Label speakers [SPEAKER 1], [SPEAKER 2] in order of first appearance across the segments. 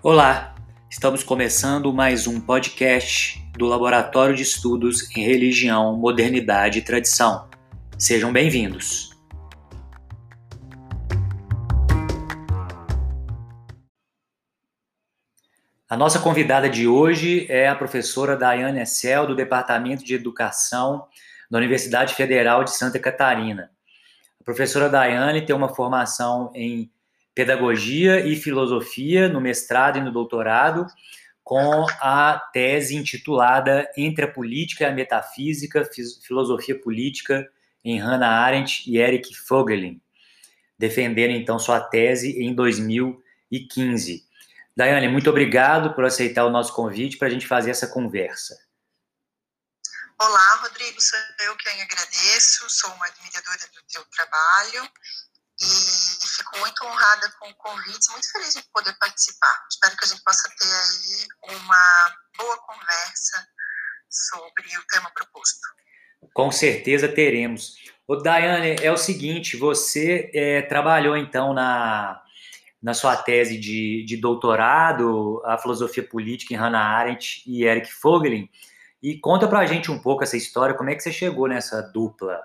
[SPEAKER 1] Olá, estamos começando mais um podcast do Laboratório de Estudos em Religião, Modernidade e Tradição. Sejam bem-vindos. A nossa convidada de hoje é a professora Daiane Essel, do Departamento de Educação da Universidade Federal de Santa Catarina. A professora Daiane tem uma formação em Pedagogia e Filosofia no mestrado e no doutorado, com a tese intitulada Entre a Política e a Metafísica, Filosofia Política, em Hannah Arendt e Eric Vogelin, defendendo então sua tese em 2015. Daiane, muito obrigado por aceitar o nosso convite para a gente fazer essa conversa.
[SPEAKER 2] Olá, Rodrigo, sou eu quem agradeço, sou uma admiradora do teu trabalho e fico muito honrada com o convite, muito feliz de poder participar. Espero que a gente possa ter aí uma boa conversa sobre o tema proposto.
[SPEAKER 1] Com certeza teremos. O Daiane, é o seguinte, você é, trabalhou então na, na sua tese de, de doutorado, a filosofia política em Hannah Arendt e Eric Vogelin, e conta pra gente um pouco essa história, como é que você chegou nessa dupla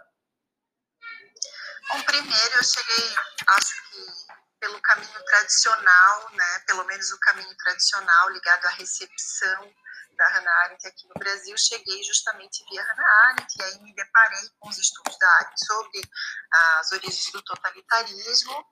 [SPEAKER 2] Bom, primeiro eu cheguei, acho que pelo caminho tradicional, né, pelo menos o caminho tradicional ligado à recepção da Hannah Arendt aqui no Brasil, cheguei justamente via Hannah Arendt, e aí me deparei com os estudos da Arendt sobre as origens do totalitarismo.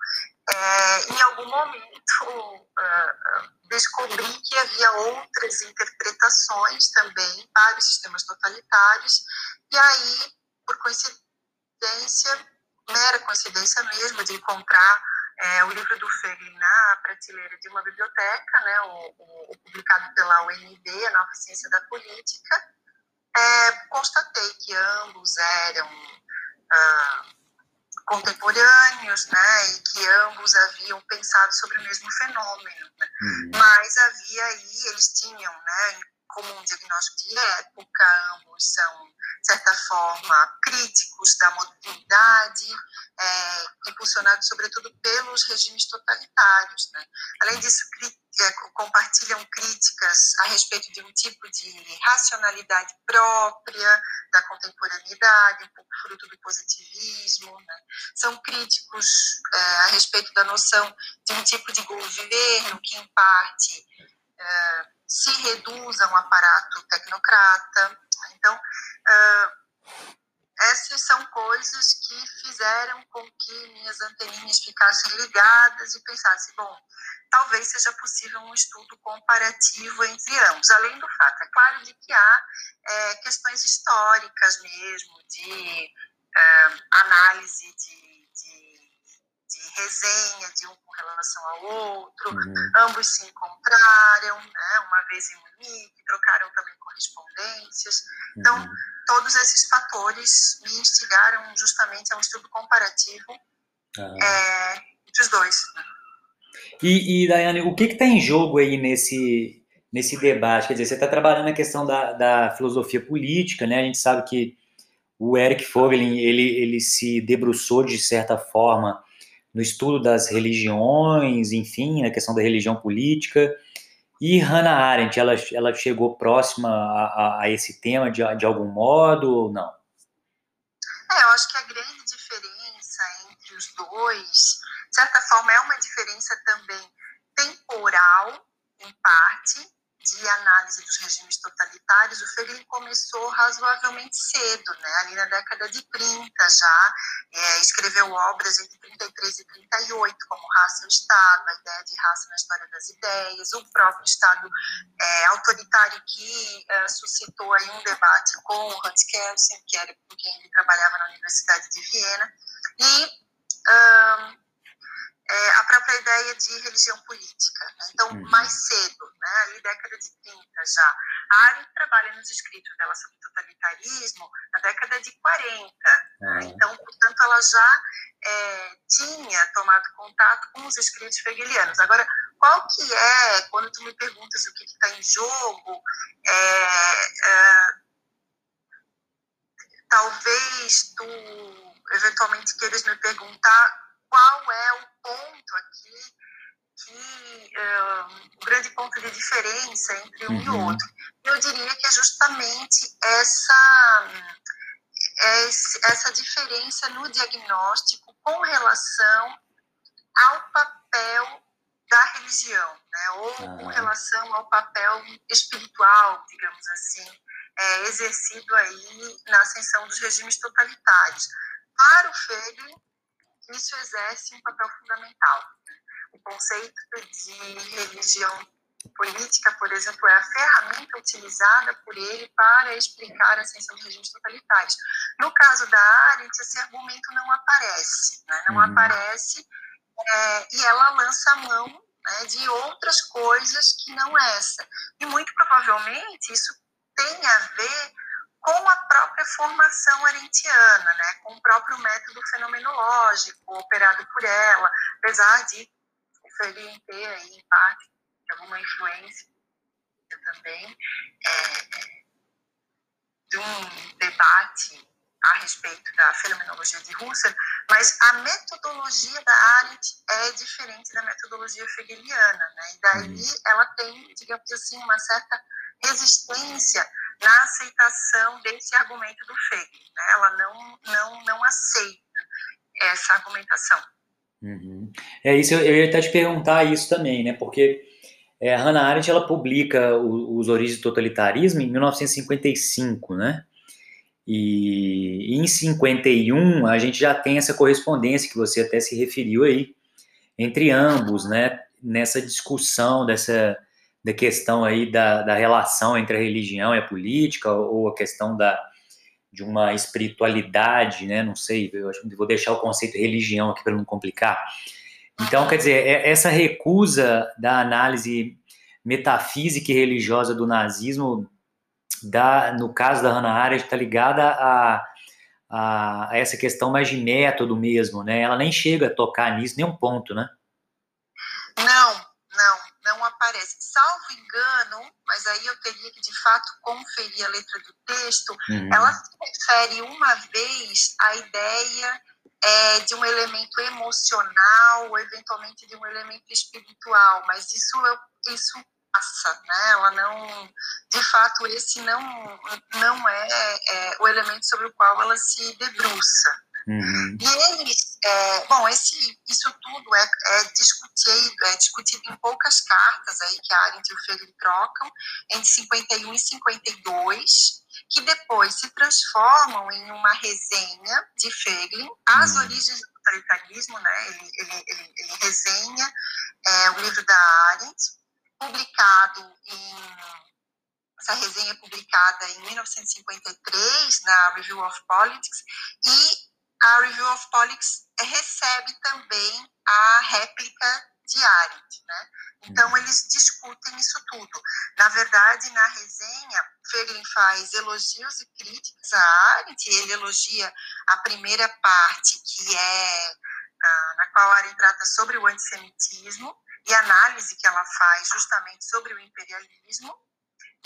[SPEAKER 2] É, em algum momento, uh, descobri que havia outras interpretações também para os sistemas totalitários, e aí, por coincidência, mera coincidência mesmo de encontrar é, o livro do Fegel na prateleira de uma biblioteca, né, o, o, o publicado pela UNB, a Nova Ciência da Política, é, constatei que ambos eram ah, contemporâneos, né, e que ambos haviam pensado sobre o mesmo fenômeno, né, uhum. mas havia aí, eles tinham, né, como um diagnóstico de época, ambos são, de certa forma, críticos da modernidade, é, impulsionados sobretudo pelos regimes totalitários. Né? Além disso, é, compartilham críticas a respeito de um tipo de racionalidade própria da contemporaneidade, um pouco fruto do positivismo. Né? São críticos é, a respeito da noção de um tipo de governo que, em parte, é, se reduz a um aparato tecnocrata. Então, uh, essas são coisas que fizeram com que minhas anteninhas ficassem ligadas e pensassem, bom, talvez seja possível um estudo comparativo entre ambos, além do fato, é claro, de que há é, questões históricas mesmo, de é, análise de de resenha de um com relação ao outro, uhum. ambos se encontraram, né, uma vez em Munique, trocaram também correspondências. Então, uhum. todos esses fatores me instigaram justamente a um estudo comparativo uhum. é, entre os dois.
[SPEAKER 1] E, e Daiane, o que está em jogo aí nesse, nesse debate? Quer dizer, você está trabalhando na questão da, da filosofia política, né? A gente sabe que o Eric Vogelin, ele, ele se debruçou de certa forma no estudo das religiões, enfim, na questão da religião política. E Hannah Arendt, ela, ela chegou próxima a, a, a esse tema de, de algum modo ou não?
[SPEAKER 2] É, eu acho que a grande diferença entre os dois, de certa forma, é uma diferença também temporal, em parte, de análise dos regimes totalitários, o Fegel começou razoavelmente cedo, né? ali na década de 30 já, é, escreveu obras entre 33 e 38, como Raça e Estado, a ideia de raça na história das ideias, o próprio Estado é, autoritário que é, suscitou aí um debate com o Hans Kelsen, que era com quem ele trabalhava na Universidade de Viena, e um, é, a própria ideia de religião política. Né? Então, uhum. mais cedo, né, ali década de 30 já. A Arendt trabalha nos escritos dela sobre totalitarismo na década de 40. Né? Uhum. Então, portanto, ela já é, tinha tomado contato com os escritos hegelianos. Agora, qual que é, quando tu me perguntas o que está em jogo, é, é, talvez tu eventualmente queiras me perguntar qual é o ponto aqui que o grande ponto de diferença entre um uhum. e o outro. Eu diria que é justamente essa, essa diferença no diagnóstico com relação ao papel da religião, né? ou com relação ao papel espiritual, digamos assim, é, exercido aí na ascensão dos regimes totalitários. Para o Fegel, isso exerce um papel fundamental. O conceito de religião política, por exemplo, é a ferramenta utilizada por ele para explicar a ascensão dos regimes totalitários. No caso da Arendt, esse argumento não aparece, né? não uhum. aparece é, e ela lança a mão né, de outras coisas que não essa. E muito provavelmente isso tem a ver com a própria formação arentiana, né, com o próprio método fenomenológico operado por ela, apesar de Ferien ter aí, parte, alguma influência também é, de um debate a respeito da fenomenologia de Husserl, mas a metodologia da Arendt é diferente da metodologia hegeliana, né? E daí uhum. ela tem, digamos assim, uma certa resistência na aceitação desse argumento do Hegel, né? Ela não, não, não aceita essa argumentação.
[SPEAKER 1] Uhum. É isso, eu ia até te perguntar isso também, né? Porque é, Hannah Arendt ela publica os Origens do Totalitarismo em 1955, né? E em 51 a gente já tem essa correspondência que você até se referiu aí entre ambos, né? Nessa discussão dessa da questão aí da, da relação entre a religião e a política ou a questão da de uma espiritualidade, né? Não sei, vou deixar o conceito religião aqui para não complicar. Então, quer dizer, é, essa recusa da análise metafísica e religiosa do nazismo da, no caso da Hannah Arendt, está ligada a, a, a, essa questão mais de método mesmo, né? Ela nem chega a tocar nisso, nem um ponto, né?
[SPEAKER 2] Não. Salvo engano, mas aí eu teria que de fato conferir a letra do texto, uhum. ela se refere uma vez à ideia é, de um elemento emocional, ou eventualmente de um elemento espiritual, mas isso, isso passa, né? Ela não, de fato, esse não não é, é o elemento sobre o qual ela se debruça. Uhum. E eles, é, bom, esse, isso tudo é, é, discutido, é discutido em poucas cartas aí que a Arendt e o Freire trocam, entre 51 e 52, que depois se transformam em uma resenha de Feglin, as uhum. origens do totalitarismo, né? Ele, ele, ele, ele resenha é, o livro da Arendt, publicado em essa resenha é publicada em 1953 na Review of Politics e a Review of Politics recebe também a réplica de Arendt, né? Então uhum. eles discutem isso tudo. Na verdade, na resenha, Feglin faz elogios e críticas a Arendt. Ele elogia a primeira parte que é na qual Arendt trata sobre o antissemitismo e análise que ela faz justamente sobre o imperialismo,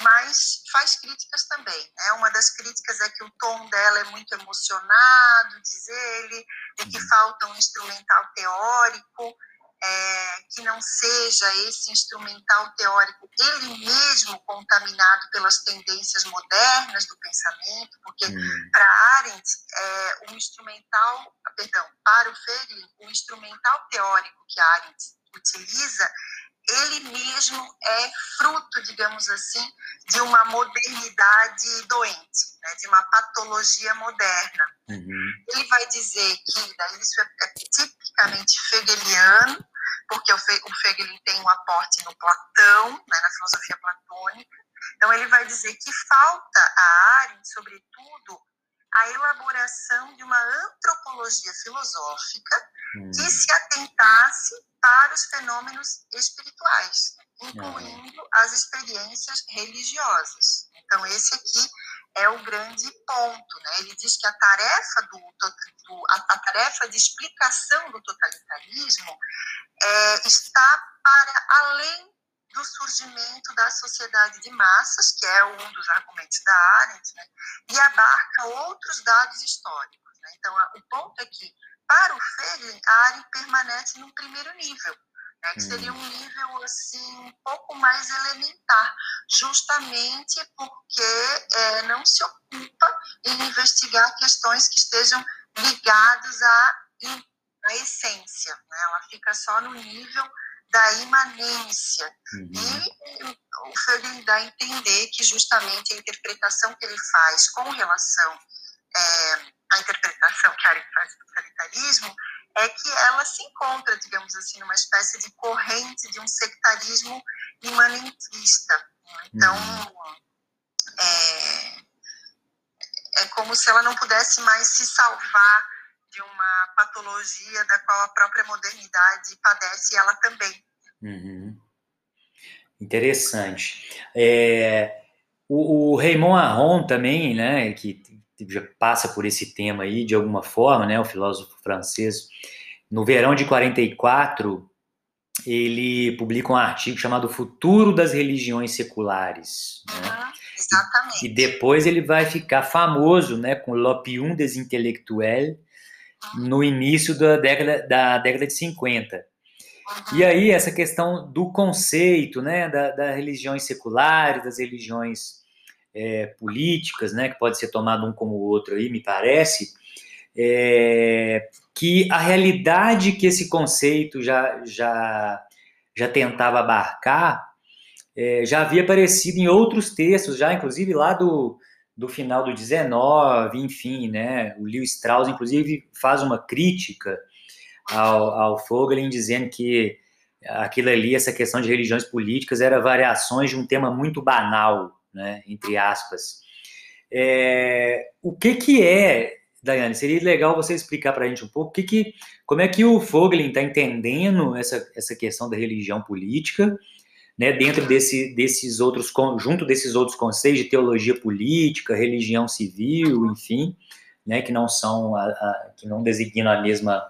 [SPEAKER 2] mas faz críticas também. Né? Uma das críticas é que o tom dela é muito emocionado, diz ele, e que uhum. falta um instrumental teórico, é, que não seja esse instrumental teórico ele mesmo contaminado pelas tendências modernas do pensamento, porque hum. É, o instrumental, perdão, para o Feglin, o instrumental teórico que Arendt utiliza, ele mesmo é fruto, digamos assim, de uma modernidade doente, né, de uma patologia moderna. Uhum. Ele vai dizer que daí isso é, é tipicamente hegeliano, porque o, Fe, o Fegelin tem um aporte no Platão, né, na filosofia platônica. Então ele vai dizer que falta a Arendt, sobretudo, a elaboração de uma antropologia filosófica hum. que se atentasse para os fenômenos espirituais, incluindo hum. as experiências religiosas. Então, esse aqui é o grande ponto. Né? Ele diz que a tarefa, do, do a, a, tarefa de explicação do totalitarismo é, está para além do surgimento da sociedade de massas, que é um dos argumentos da Arendt, né, e abarca outros dados históricos. Né? Então, o ponto é que, para o Feglin, a Arendt permanece no primeiro nível. né, que seria um nível assim um pouco mais elementar, justamente porque é, não se ocupa em investigar questões que estejam ligadas à, à essência, né? ela fica só no nível da imanência. Uhum. E o Freud dá a entender que justamente a interpretação que ele faz com relação é, à interpretação que Arendt faz do totalitarismo é que ela se encontra, digamos assim, numa espécie de corrente de um sectarismo imanentista. Então, uhum. é, é como se ela não pudesse mais se salvar de uma patologia da qual a própria modernidade padece ela também.
[SPEAKER 1] Uhum. Interessante. É, o, o Raymond Aron também, né, que já passa por esse tema aí de alguma forma, né, o filósofo francês, no verão de 44, ele publica um artigo chamado Futuro das Religiões Seculares. Né?
[SPEAKER 2] Uhum, exatamente.
[SPEAKER 1] E depois ele vai ficar famoso né, com L'Opium des Intellectuels, no início da década, da década de 50. Uhum. E aí, essa questão do conceito, né, das da religiões seculares, das religiões é, políticas, né, que pode ser tomado um como o outro aí, me parece, é, que a realidade que esse conceito já, já, já tentava abarcar é, já havia aparecido em outros textos, já inclusive lá do, do final do 19, enfim, né? O Lewis Strauss, inclusive, faz uma crítica ao, ao Fogelin, dizendo que aquilo ali, essa questão de religiões políticas, era variações de um tema muito banal, né? Entre aspas. É, o que que é, Daiane? Seria legal você explicar para a gente um pouco que que, como é que o Fogelin está entendendo essa, essa questão da religião política né, dentro desse, desses outros, junto desses outros conceitos de teologia política, religião civil, enfim, né, que não são, a, a, que não designam a mesma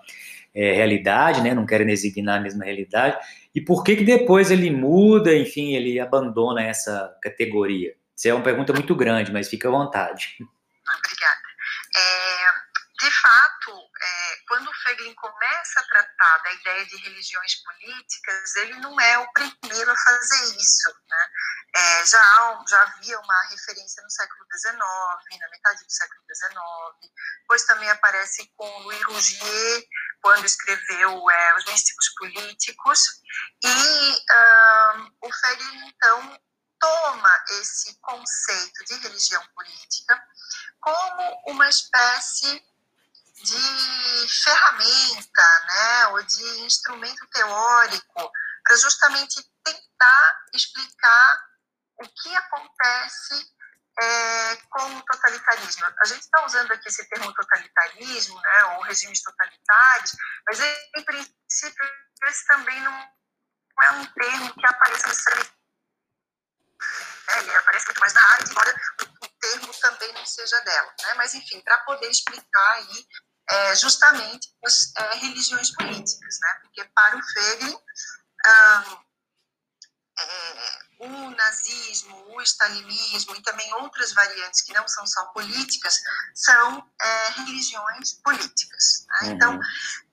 [SPEAKER 1] é, realidade, né, não querem designar a mesma realidade, e por que que depois ele muda, enfim, ele abandona essa categoria? Isso é uma pergunta muito grande, mas fica à vontade.
[SPEAKER 2] Obrigada. É, de fato, é, quando o Feglin começa a tratar da ideia de religiões políticas, ele não é o primeiro a fazer isso. Né? É, já, já havia uma referência no século XIX, na metade do século XIX, depois também aparece com Louis Rougier, quando escreveu é, Os Místicos Políticos, e o Feglin, então, toma esse conceito de religião política como uma espécie de ferramenta, né, ou de instrumento teórico para justamente tentar explicar o que acontece é, com o totalitarismo. A gente está usando aqui esse termo totalitarismo, né, ou regimes totalitários, mas em princípio esse também não é um termo que aparece necessariamente. É, ele aparece muito mais na área, embora o, termo também não seja dela. Né? Mas, enfim, para poder explicar aí é, justamente as é, religiões políticas, né? Porque para o Fegel, é, o nazismo, o stalinismo e também outras variantes que não são só políticas são é, religiões políticas. Né? Uhum. Então,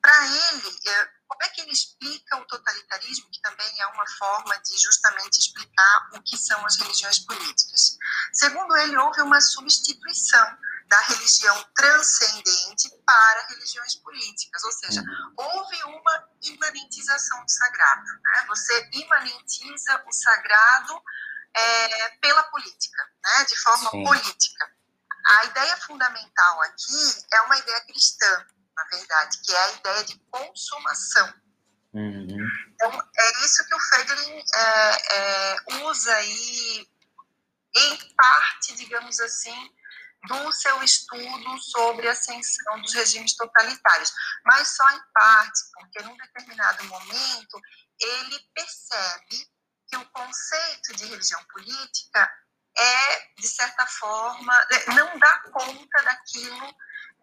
[SPEAKER 2] para ele, é, como é que ele explica o totalitarismo, que também é uma forma de justamente explicar o que são as religiões políticas? Segundo ele, houve uma substituição da religião transcendente para religiões políticas, ou seja, houve uma imanentização do sagrado. Né? Você imanentiza o sagrado é, pela política, né? de forma Sim. política. A ideia fundamental aqui é uma ideia cristã, na verdade, que é a ideia de consumação. Uhum. Então, é isso que o Fegelin é, é, usa aí, em parte, digamos assim, do seu estudo sobre a ascensão dos regimes totalitários, mas só em parte, porque num determinado momento ele percebe que o conceito de religião política é, de certa forma, é, não dá conta daquilo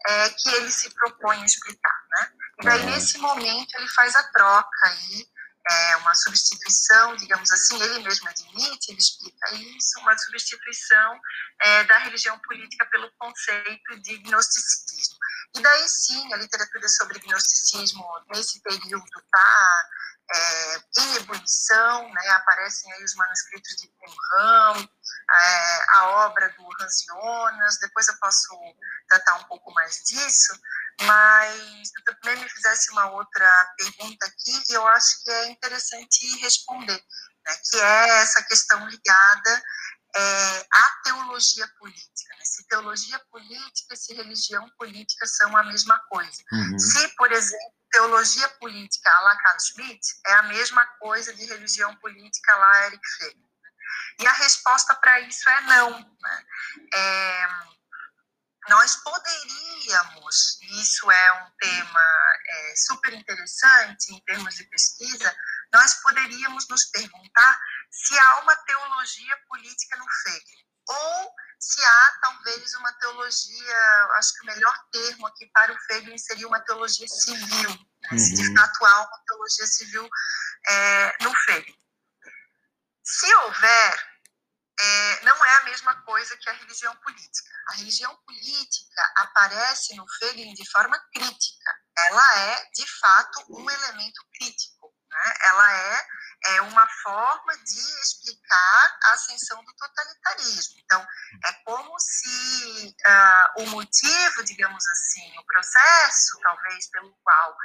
[SPEAKER 2] é, que ele se propõe a explicar. Né? E daí, uhum. nesse momento, ele faz a troca aí é, uma substituição, digamos assim, ele mesmo admite, ele explica isso, uma substituição é, da religião política pelo conceito de gnosticismo. E daí sim, a literatura sobre gnosticismo nesse período está é, em ebulição, né, aparecem aí os manuscritos de Qumran, é, a obra do Hans Jonas, depois eu posso tratar um pouco mais disso, mas tu também me fizesse uma outra pergunta aqui e eu acho que é interessante responder, né, que é essa questão ligada é, à teologia política. Né? Se teologia política e se religião política são a mesma coisa. Uhum. Se, por exemplo, teologia política a la Carl Schmitt é a mesma coisa de religião política lá Eric Feiglin. E a resposta para isso é não. Né? É, nós poderíamos, e isso é um tema é, super interessante em termos de pesquisa, nós poderíamos nos perguntar se há uma teologia política no Feiglin, ou se há talvez uma teologia, acho que o melhor termo aqui para o Feiglin seria uma teologia civil, né? uhum. se de fato há uma teologia civil é, no Feiglin. Se houver, é, não é a mesma coisa que a religião política. A religião política aparece no Feiglin de forma crítica. Ela é, de fato, um elemento crítico. Né? Ela é é uma forma de explicar a ascensão do totalitarismo. Então, é como se uh, o motivo, digamos assim, o processo, talvez, pelo qual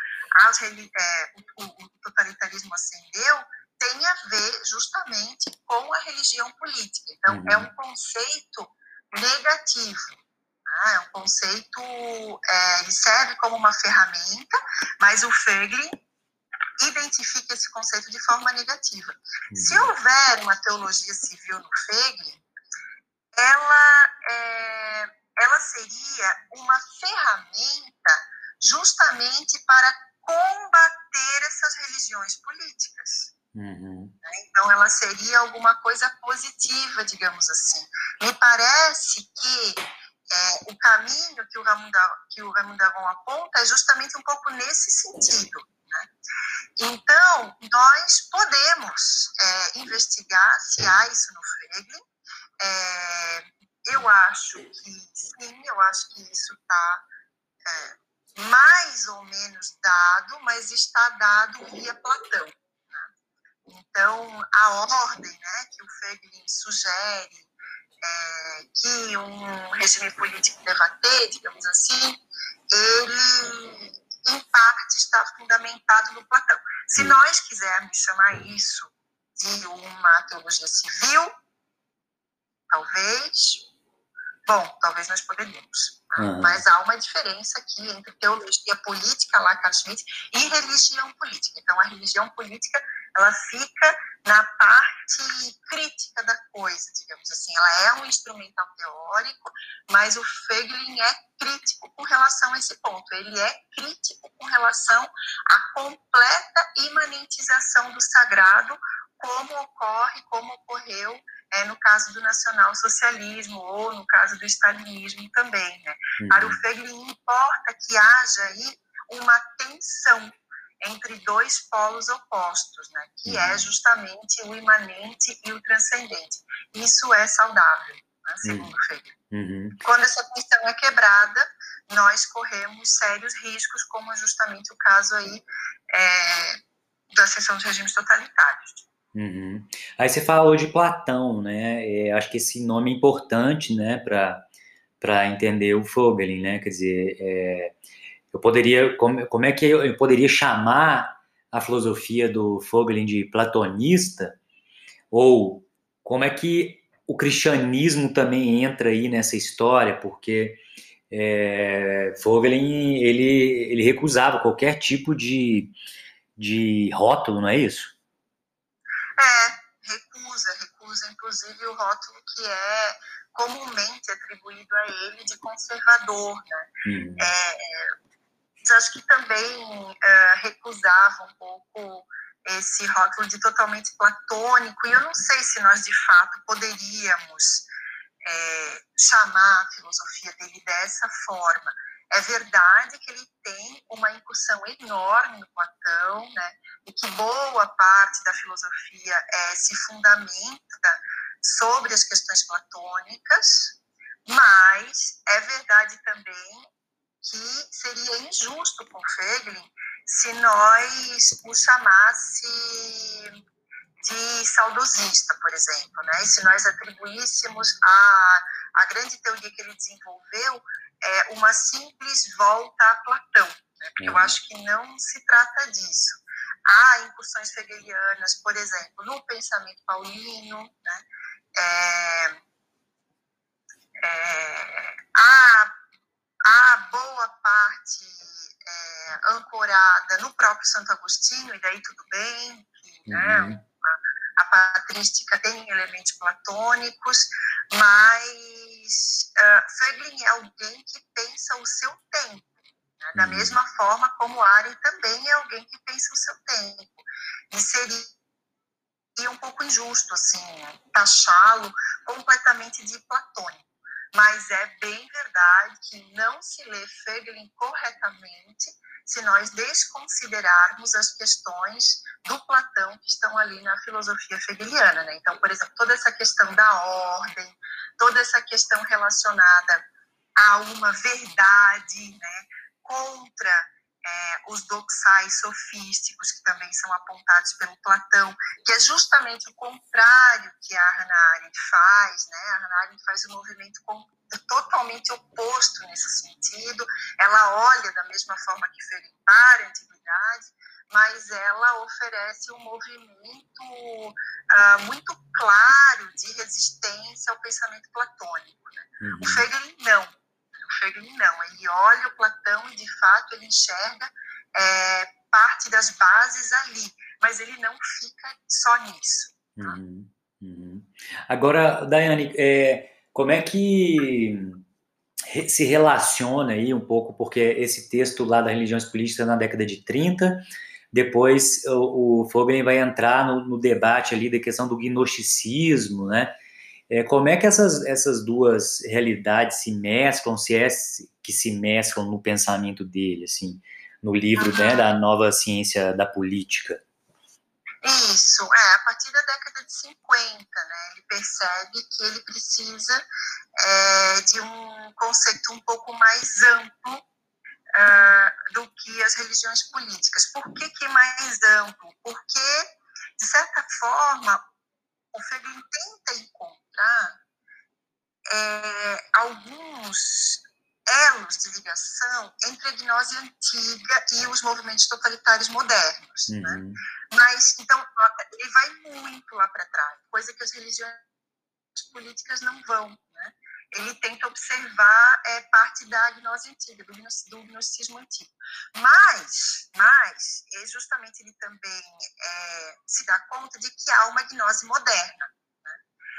[SPEAKER 2] as, é, o, o, totalitarismo ascendeu, tem a ver justamente com a religião política. Então, uhum. é um conceito negativo. Né? É um conceito, é, ele serve como uma ferramenta, mas o Feiglin identifica esse conceito de forma negativa. Uhum. Se houver uma teologia civil no Feiglin, ela, é, ela seria uma ferramenta justamente para combater essas religiões políticas. Uhum. Né? Então, ela seria alguma coisa positiva, digamos assim. Me parece que é, o caminho que o Agon aponta é justamente um pouco nesse sentido. Né? Então, nós podemos é, investigar se há isso no Fregle. É, eu acho que sim, eu acho que isso está é, mais ou menos dado, mas está dado via Platão. Né? Então, a ordem né, que o Freglin sugere é, que um regime político deva ter, digamos assim, ele em parte está fundamentado no Platão. Se hum. nós quisermos chamar isso de uma teologia civil, talvez, bom, talvez nós poderíamos. Uhum. Mas há uma diferença aqui entre teologia política, lá Schmitt, e religião política. Então, a religião política, ela fica na parte crítica da coisa, digamos assim. Ela é um instrumental teórico, mas o Feiglin é crítico com relação a esse ponto. Ele é crítico com relação à completa imanentização do sagrado, como ocorre, como ocorreu é, no caso do nacionalsocialismo ou no caso do stalinismo também. Né? Uhum. Para o Feiglin importa que haja aí uma tensão entre dois polos opostos, né, que é uhum. justamente o imanente e o transcendente. Isso é saudável, né, segundo uhum. Freire. Uhum. Quando essa tensão é quebrada, nós corremos sérios riscos, como é justamente o caso aí é, da seção dos regimes totalitários.
[SPEAKER 1] Uhum. Aí você falou de Platão, né? É, acho que esse nome é importante, né, para entender o Fogelin, né? Quer dizer, é, eu poderia, como, como é que eu, poderia chamar a filosofia do Fogelin de platonista? Ou como é que o cristianismo também entra aí nessa história? Porque é, Fogelin, ele, ele recusava qualquer tipo de, de rótulo, não é isso?
[SPEAKER 2] É, recusa, recusa inclusive o rótulo que é comumente atribuído a ele de conservador, né? Uhum. É, acho que também uh, recusava um pouco esse rótulo de totalmente platônico, e eu não sei se nós de fato poderíamos é, chamar a filosofia dele dessa forma. É verdade que ele tem uma incursão enorme no Platão, né, e que boa parte da filosofia é, se fundamenta sobre as questões platônicas, mas é verdade também que seria injusto com Feglin se nós o chamasse de saudosista, por exemplo, né? E se nós atribuíssemos a, a grande teoria que ele desenvolveu é, uma simples volta a Platão, né? Porque eu uhum. acho que não se trata disso. Há incursões hegelianas, por exemplo, no pensamento paulino, né? É, é, há, há boa parte é, ancorada no próprio Santo Agostinho, e daí tudo bem, que, né, uhum. né, a patrística tem elementos platônicos, mas uh, é alguém que pensa o seu tempo, né? da uhum. mesma forma como Arendt também é alguém que pensa o seu tempo. E seria um pouco injusto, assim, taxá-lo completamente de platônico. Mas é bem verdade que não se lê Feglin corretamente se nós desconsiderarmos as questões do Platão que estão ali na filosofia hegeliana. Né? Então, por exemplo, toda essa questão da ordem, toda essa questão relacionada a uma verdade né, contra é, os doxais sofísticos, que também são apontados pelo Platão, que é justamente o contrário que a Hannah Arendt faz. Né? A Hannah Arendt faz um movimento totalmente oposto nesse sentido. Ela olha da mesma forma que Ferenc para a antiguidade, mas ela oferece um movimento uh, muito claro de resistência ao pensamento platônico. Né? Uhum. O Fegel não. O Fegel não. Ele olha o Platão e, de fato, ele enxerga é, parte das bases ali, mas ele não fica só nisso. Tá?
[SPEAKER 1] Uhum. Uhum. Agora, Daiane, é, como é que se relaciona aí um pouco, porque esse texto lá da religiões políticas na década de 30, depois o, o Foglen vai entrar no, no, debate ali da questão do gnosticismo, né? É, como é que essas, essas duas realidades se mesclam, se é que se mesclam no pensamento dele, assim, no livro né, da nova ciência da política?
[SPEAKER 2] Isso, é, a partir da década de 50, né, ele percebe que ele precisa é, de um conceito um pouco mais amplo uh, do que as religiões políticas. Por que, que mais amplo? Porque, de certa forma, o Fegel tenta encontrar é, alguns elos de ligação entre a gnose antiga e os movimentos totalitários modernos. Né? Uhum. Né? Mas, então, ele vai muito lá para trás, coisa que as religiões políticas não vão. Ele tenta observar é, parte da gnose antiga, do, do gnosticismo antigo. Mas, mas é justamente ele também é, se dá conta de que há uma gnose moderna. Né?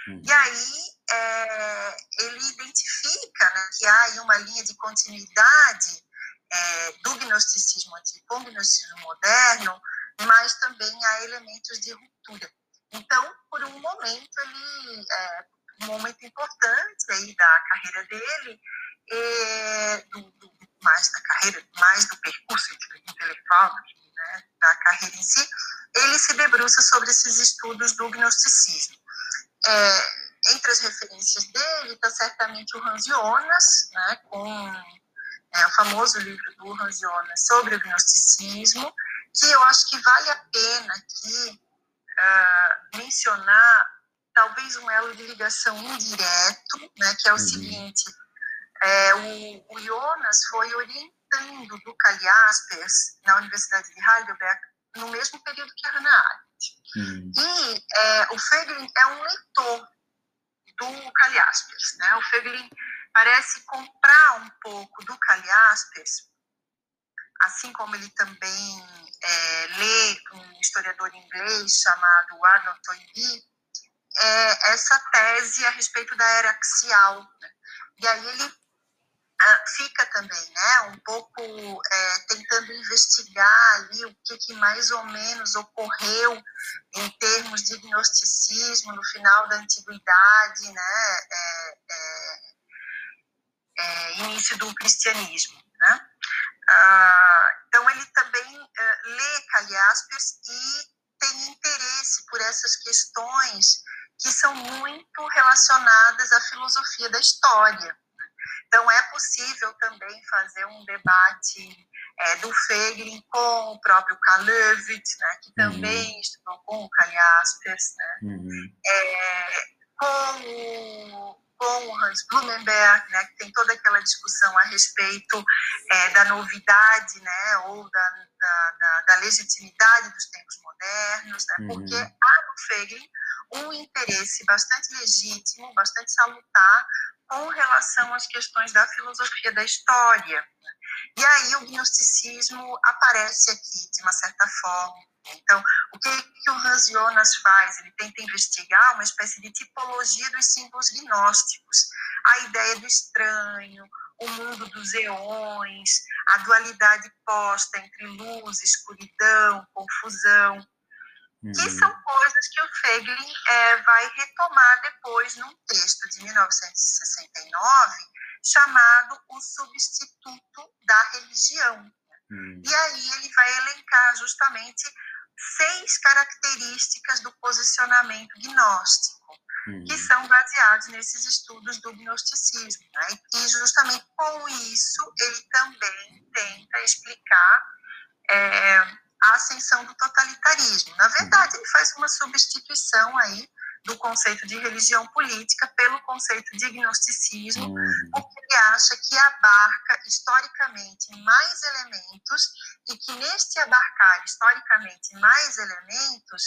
[SPEAKER 2] Uhum. E aí é, ele identifica né, que há uma linha de continuidade é, do gnosticismo antigo com o gnosticismo moderno, mas também há elementos de ruptura. Então, por um momento, ele, é, um momento importante aí da carreira dele, é, do, do, mais da carreira, mais do percurso intelectual, né, da carreira em si, ele se debruça sobre esses estudos do gnosticismo. É, entre as referências dele está certamente o Hans Jonas, né, com é, o famoso livro do Hans Jonas sobre o gnosticismo, que eu acho que vale a pena aqui uh, mencionar talvez um elo de ligação indireto, né, que é o uhum. seguinte, é, o, o, Jonas foi orientando do Jaspers na Universidade de Heidelberg no mesmo período que a Hannah Arendt. Uhum. E é, o Feglin é um leitor do Jaspers. Né? O Feglin parece comprar um pouco do Jaspers assim como ele também é, lê um historiador inglês chamado Arnold Toynbee, é, essa tese a respeito da era axial. Né? E aí ele ah, fica também né, um pouco é, tentando investigar ali o que, que, mais ou menos ocorreu em termos de gnosticismo no final da antiguidade, né, é, é, é início do cristianismo. Né? Ah, então, ele também lê Calhaspers e tem interesse por essas questões que são muito relacionadas à filosofia da história. Então, é possível também fazer um debate é, do Feiglin com o próprio Kalevich, né, que uhum. também uhum. estudou com o Kaliaspers, né, uhum. é, com o com o Hans Blumenberg, né, que tem toda aquela discussão a respeito é, da novidade, né, ou da, da, da, da, legitimidade dos tempos modernos, né, uhum. porque há no Feiglin um interesse bastante legítimo, bastante salutar com relação às questões da filosofia da história. E aí o gnosticismo aparece aqui, de uma certa forma, então, o que, que o Hans Jonas faz? Ele tenta investigar uma espécie de tipologia dos símbolos gnósticos, a ideia do estranho, o mundo dos eões, a dualidade posta entre luz, escuridão, confusão, uhum. que são coisas que o Feiglin é, vai retomar depois num texto de 1969 chamado O Substituto da Religião. Uhum. E aí ele vai elencar justamente seis características do posicionamento gnóstico, uhum. que são baseados nesses estudos do gnosticismo. Né? E justamente com isso ele também tenta explicar é, a ascensão do totalitarismo. Na verdade, ele faz uma substituição aí do conceito de religião política pelo conceito de gnosticismo, uhum. porque ele acha que abarca historicamente mais elementos e que neste abarcar historicamente mais elementos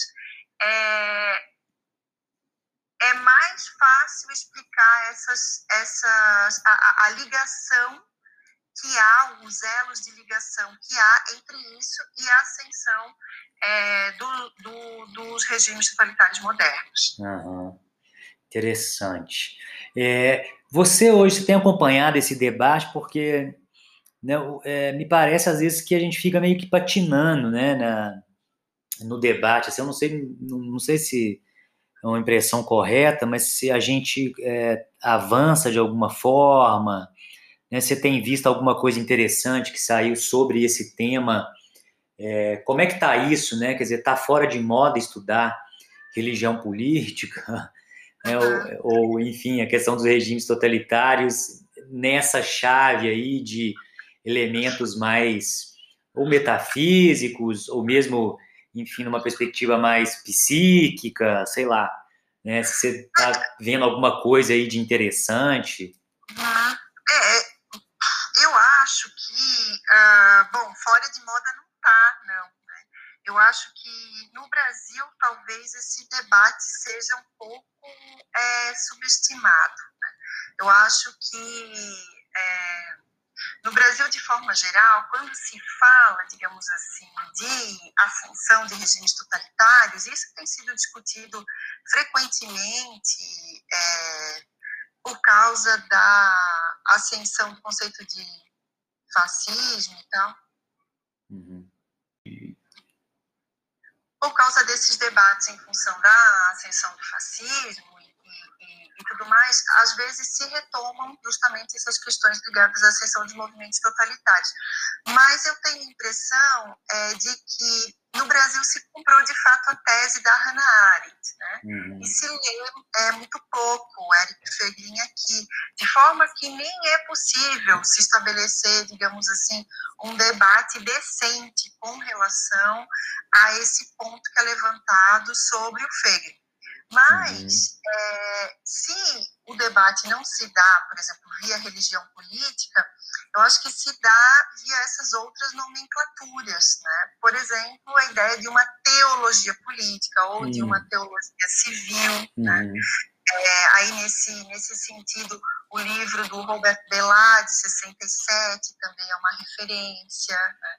[SPEAKER 2] é, é mais fácil explicar essas, essas a, a ligação que há, os elos de ligação que há entre isso e a ascensão é, do, do, dos regimes totalitários modernos.
[SPEAKER 1] Uhum. Interessante. É, você hoje tem acompanhado esse debate porque né, é, me parece às vezes que a gente fica meio que patinando né, na, no debate. Assim, eu não sei, não, não, sei se é uma impressão correta, mas se a gente é, avança de alguma forma, né, você tem visto alguma coisa interessante que saiu sobre esse tema é, como é que está isso, né? Quer dizer, está fora de moda estudar religião política, né? ou, ou, enfim, a questão dos regimes totalitários nessa chave aí de elementos mais ou metafísicos, ou mesmo, enfim, numa perspectiva mais psíquica, sei lá, né? Se você está vendo alguma coisa aí de interessante.
[SPEAKER 2] É, acho que, uh, bom, fora de moda não tá, não. Né? Eu acho que no Brasil talvez esse debate seja um pouco é, subestimado. Né? Eu acho que é, no Brasil, de forma geral, quando se fala, digamos assim, de ascensão de regimes totalitários, isso tem sido discutido frequentemente é, por causa da ascensão do conceito de fascismo e tal. Uhum por causa desses debates em função da ascensão do fascismo e, e, e, tudo mais, às vezes se retomam justamente essas questões ligadas à ascensão de movimentos totalitários. Mas eu tenho a impressão é, de que no Brasil se comprou de fato a tese da Hannah Arendt, né? Uhum. E se lê é, muito pouco o Eric Feiglin aqui, de forma que nem é possível se estabelecer, digamos assim, um debate decente com relação a esse ponto que é levantado sobre o Feiglin. Mas, uhum. é, se o debate não se dá, por exemplo, via religião política, eu acho que se dá via essas outras nomenclaturas, né? Por exemplo, a ideia de uma teologia política ou uhum. de uma teologia civil, né? uhum. né? É, aí, nesse, nesse sentido, o livro do Robert Bellat, de 67, também é uma referência. Né?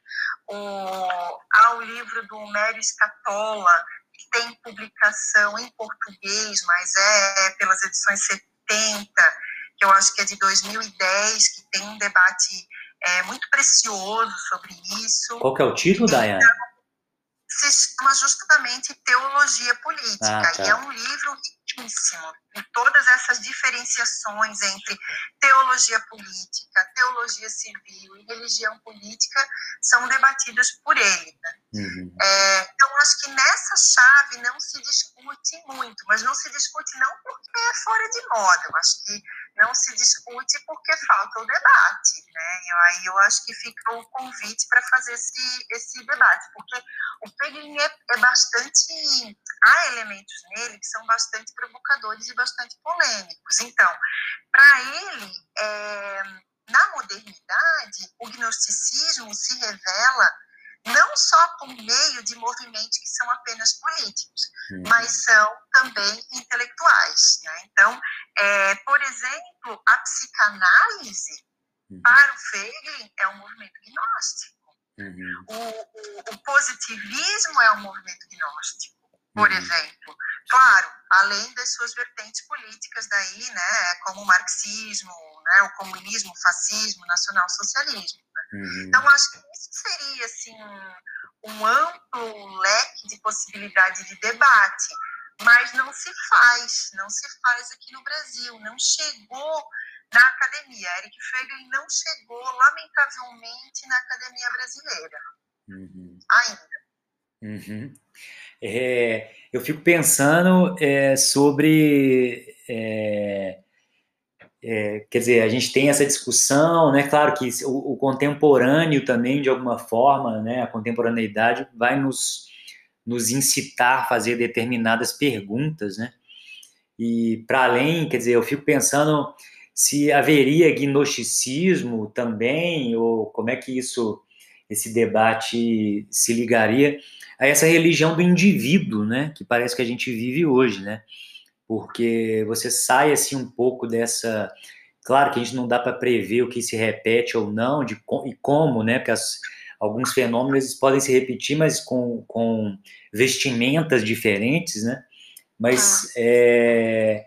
[SPEAKER 2] O, há o livro do Mério Scatola, tem publicação em português, mas é, é pelas edições 70, que eu acho que é de 2010, que tem um debate é, muito precioso sobre isso.
[SPEAKER 1] Qual que é o título, então, Dayane?
[SPEAKER 2] Se chama justamente Teologia Política, ah, tá. e é um livro riquíssimo. E todas essas diferenciações entre teologia política, teologia civil e religião política são debatidas por ele. Né? Uhum. É, então, acho que nessa chave não se discute muito, mas não se discute não porque é fora de moda, eu acho que não se discute porque falta o debate. Né? E aí eu acho que fica o convite para fazer esse, esse debate, porque o Peguin é, é bastante. Há elementos nele que são bastante provocadores e bastante polêmicos. Então, para ele, é, na modernidade, o gnosticismo se revela não só por meio de movimentos que são apenas políticos, uhum. mas são também intelectuais. Né? Então, é, por exemplo, a psicanálise, uhum. para o Feiglin, é um movimento gnóstico. Uhum. O, o, o, positivismo é um movimento gnóstico, por exemplo. Claro, além das suas vertentes políticas daí, né, como o marxismo, né, o comunismo, o fascismo, o nacionalsocialismo. Né? Uhum. Então, acho que isso seria assim, um, um amplo leque de possibilidade de debate, mas não se faz, não se faz aqui no Brasil, não chegou na academia. Eric Feiglin não chegou, lamentavelmente, na academia brasileira. Uhum. Ainda.
[SPEAKER 1] Uhum. É, eu fico pensando é, sobre. É, é, quer dizer, a gente tem essa discussão, né? Claro que o, o, contemporâneo também, de alguma forma, né? A contemporaneidade vai nos, nos incitar a fazer determinadas perguntas, né? E para além, quer dizer, eu fico pensando se haveria gnosticismo também, ou como é que isso, esse debate se ligaria a essa religião do indivíduo, né, que parece que a gente vive hoje, né, porque você sai assim um pouco dessa, claro que a gente não dá para prever o que se repete ou não, de e como, né, porque as, alguns fenômenos podem se repetir, mas com, com vestimentas diferentes, né, mas ah. é,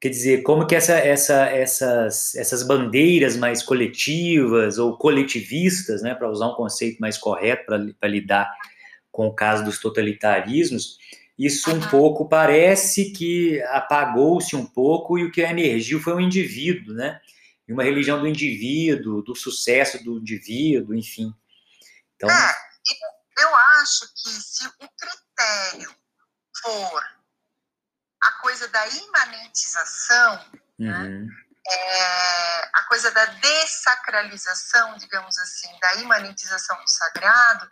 [SPEAKER 1] Quer dizer, como que essa, essa, essas, essas bandeiras mais coletivas ou coletivistas, né, para usar um conceito mais correto para lidar com o caso dos totalitarismos, isso um pouco parece que apagou-se um pouco e o que emergiu foi um indivíduo, né? E uma religião do indivíduo, do sucesso do indivíduo, enfim.
[SPEAKER 2] Então, é, eu acho que se o critério for a coisa da imanentização, né? uhum. né? é, a coisa da dessacralização, digamos assim, da imanentização do sagrado,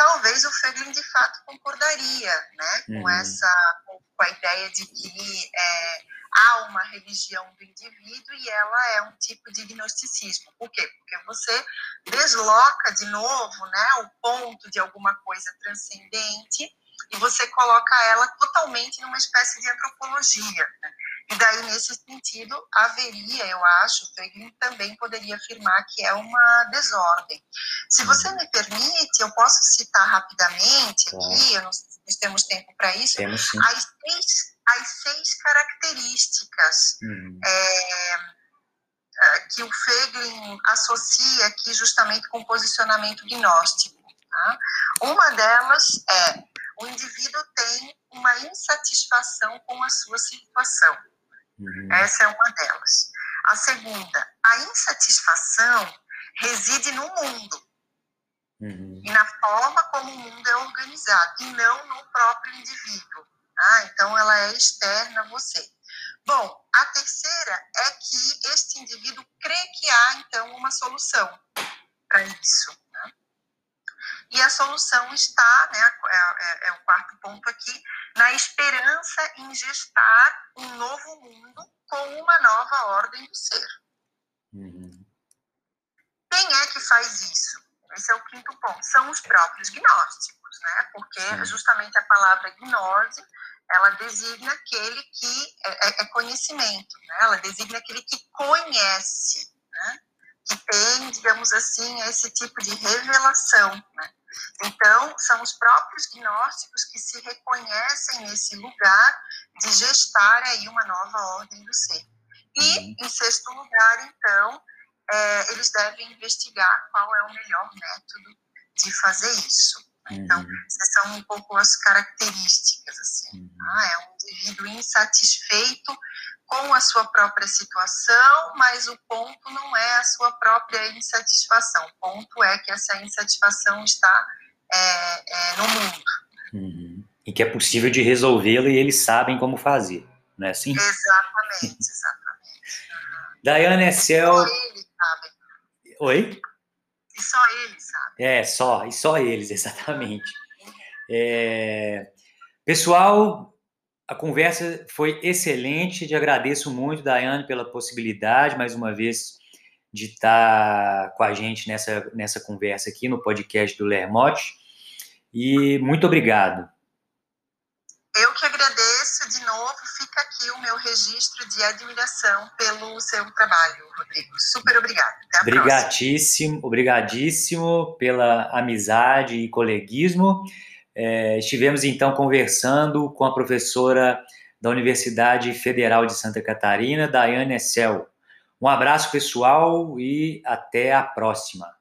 [SPEAKER 2] talvez o Feiglin de fato concordaria né, uhum. com essa com a ideia de que é, há uma religião do indivíduo e ela é um tipo de gnosticismo. Por quê? Porque você desloca de novo né, o ponto de alguma coisa transcendente e você coloca ela totalmente numa espécie de antropologia. Né? E daí, nesse sentido, haveria, eu acho, Feiglin também poderia afirmar que é uma desordem. Se você me permite, eu posso citar rapidamente aqui, eu não sei se nós temos tempo para isso, as seis, as seis características uhum. é, é, que o Feiglin associa aqui justamente com o posicionamento gnóstico. Tá? Uma delas é o indivíduo tem uma insatisfação com a sua situação. Uhum. Essa é uma delas. A segunda, a insatisfação reside no mundo uhum. e na forma como o mundo é organizado, e não no próprio indivíduo. Tá? Então, ela é externa a você. Bom, a terceira é que este indivíduo crê que há, então, uma solução para isso. E a solução está, né, é, é, é o quarto ponto aqui, na esperança em gestar um novo mundo com uma nova ordem do ser. Uhum. Quem é que faz isso? Esse é o quinto ponto. São os próprios gnósticos, né? Porque justamente a palavra gnose ela designa aquele que é, é, é conhecimento, né? Ela designa aquele que conhece, né? Que tem, digamos assim, esse tipo de revelação, né? Então, são os próprios gnósticos que se reconhecem nesse lugar de gestar aí uma nova ordem do ser. E, uhum. em sexto lugar, então, é, eles devem investigar qual é o melhor método de fazer isso. Então, uhum. essas são um pouco as características, assim. Uhum. Ah, é um indivíduo insatisfeito com a sua própria situação, mas o ponto não é a sua própria insatisfação. O ponto é que essa insatisfação está é, é, no mundo.
[SPEAKER 1] Uhum. E que é possível de resolvê-la e eles sabem como fazer, não é assim?
[SPEAKER 2] Exatamente, exatamente.
[SPEAKER 1] Uhum. Daiane Essel...
[SPEAKER 2] Só eles sabem.
[SPEAKER 1] Oi?
[SPEAKER 2] E só eles sabem.
[SPEAKER 1] É, só, e só eles, exatamente. É... Pessoal, a conversa foi excelente, te agradeço muito, Daiane, pela possibilidade, mais uma vez, de estar com a gente nessa, nessa conversa aqui no podcast do Lermote. E muito obrigado.
[SPEAKER 2] Eu que agradeço de novo, fica aqui o meu registro de admiração pelo seu trabalho, Rodrigo. Super obrigado. Até a
[SPEAKER 1] obrigadíssimo, próxima. obrigadíssimo pela amizade e coleguismo. É, estivemos então conversando com a professora da Universidade Federal de Santa Catarina, Daiane Essel. Um abraço pessoal e até a próxima.